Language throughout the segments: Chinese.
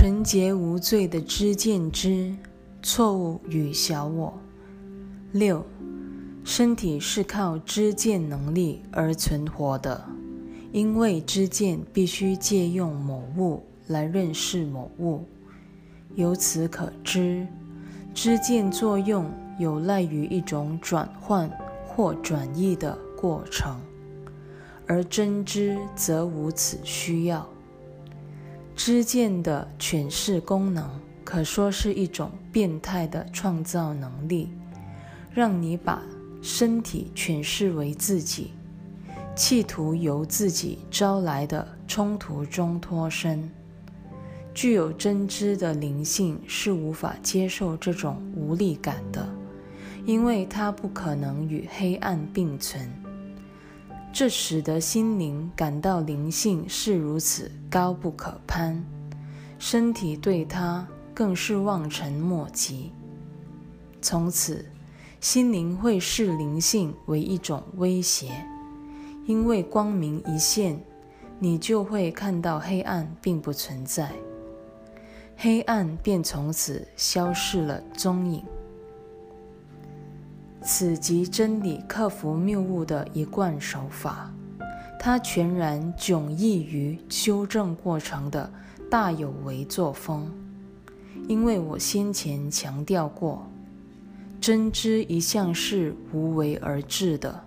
纯洁无罪的知见之错误与小我。六，身体是靠知见能力而存活的，因为知见必须借用某物来认识某物。由此可知，知见作用有赖于一种转换或转移的过程，而真知则无此需要。知见的诠释功能可说是一种变态的创造能力，让你把身体诠释为自己，企图由自己招来的冲突中脱身。具有真知的灵性是无法接受这种无力感的，因为它不可能与黑暗并存。这使得心灵感到灵性是如此高不可攀，身体对它更是望尘莫及。从此，心灵会视灵性为一种威胁，因为光明一现，你就会看到黑暗并不存在，黑暗便从此消失了踪影。此即真理克服谬误的一贯手法，它全然迥异于修正过程的大有为作风。因为我先前强调过，真知一向是无为而治的，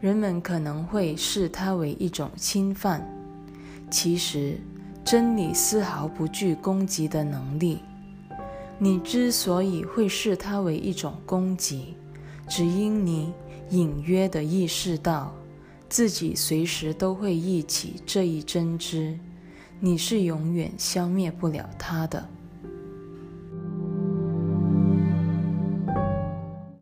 人们可能会视它为一种侵犯。其实，真理丝毫不具攻击的能力。你之所以会视它为一种攻击，只因你隐约地意识到自己随时都会忆起这一真知，你是永远消灭不了它的。